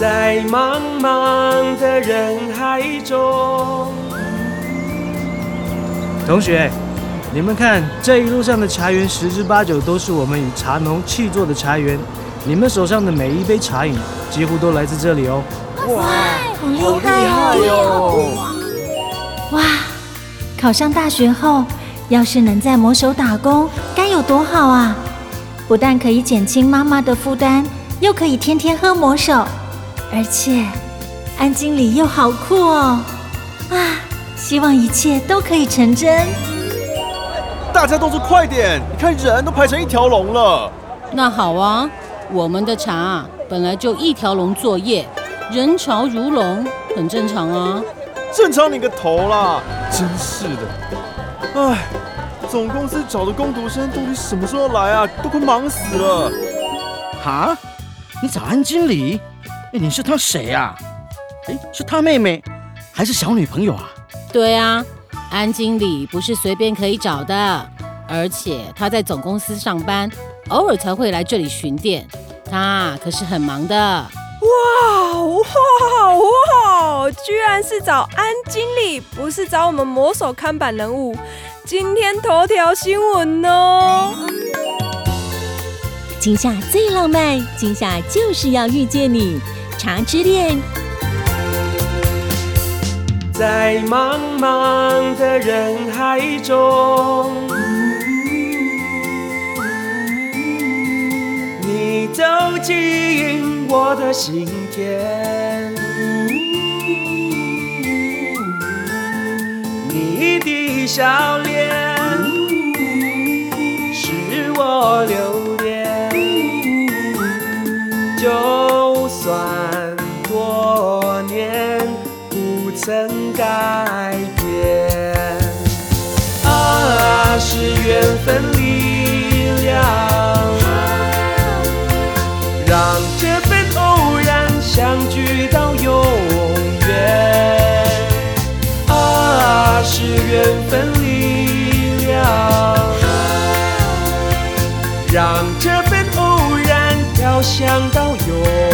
在茫茫的人海中。同学，你们看这一路上的茶园，十之八九都是我们以茶农契作的茶园。你们手上的每一杯茶饮，几乎都来自这里哦。哇，好厉害哟！哇，考上大学后，要是能在魔手打工，该有多好啊！不但可以减轻妈妈的负担，又可以天天喝魔手，而且安经理又好酷哦！啊！希望一切都可以成真。大家都是快点，你看人都排成一条龙了。那好啊，我们的茶本来就一条龙作业，人潮如龙，很正常啊。正常你个头啦！真是的，唉，总公司找的工读生到底什么时候来啊？都快忙死了。哈？你找安经理？哎，你是他谁呀？哎，是他妹妹，还是小女朋友啊？对啊，安经理不是随便可以找的，而且他在总公司上班，偶尔才会来这里巡店，他可是很忙的。哇哇哇！居然是找安经理，不是找我们魔手看板人物。今天头条新闻哦，今夏最浪漫，今夏就是要遇见你，茶之恋。在茫茫的人海中，你走进我的心田，你的笑脸是缘分力量，让这份偶然相聚到永远。啊，是缘分力量，让这份偶然飘香到永。